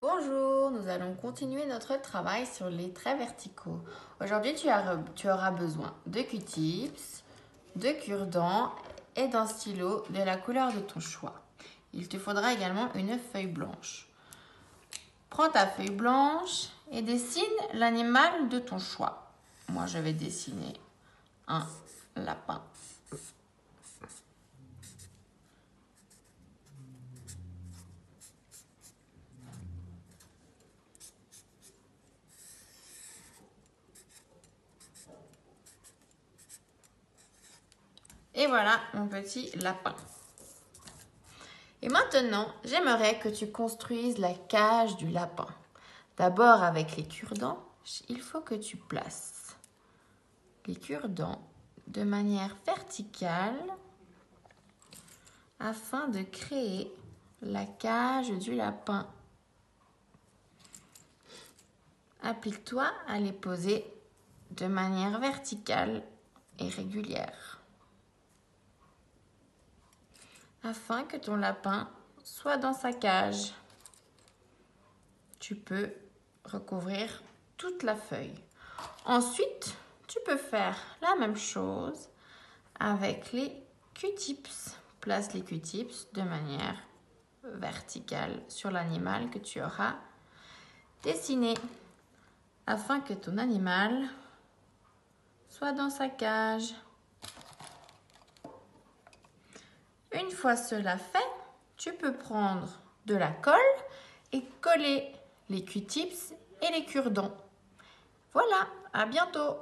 Bonjour, nous allons continuer notre travail sur les traits verticaux. Aujourd'hui, tu, auras besoin de Q-tips, de cure-dents et d'un stylo de la couleur de ton choix. Il te faudra également une feuille blanche. Prends ta feuille blanche et dessine l'animal de ton choix. Moi, je vais dessiner un lapin. Et voilà mon petit lapin. Et maintenant, j'aimerais que tu construises la cage du lapin. D'abord avec les cure-dents, il faut que tu places les cure-dents de manière verticale afin de créer la cage du lapin. Applique-toi à les poser de manière verticale et régulière afin que ton lapin soit dans sa cage. Tu peux recouvrir toute la feuille. Ensuite, tu peux faire la même chose avec les Q-tips. Place les Q-tips de manière verticale sur l'animal que tu auras dessiné afin que ton animal soit dans sa cage. Une fois cela fait, tu peux prendre de la colle et coller les Q-tips et les cure-dents. Voilà, à bientôt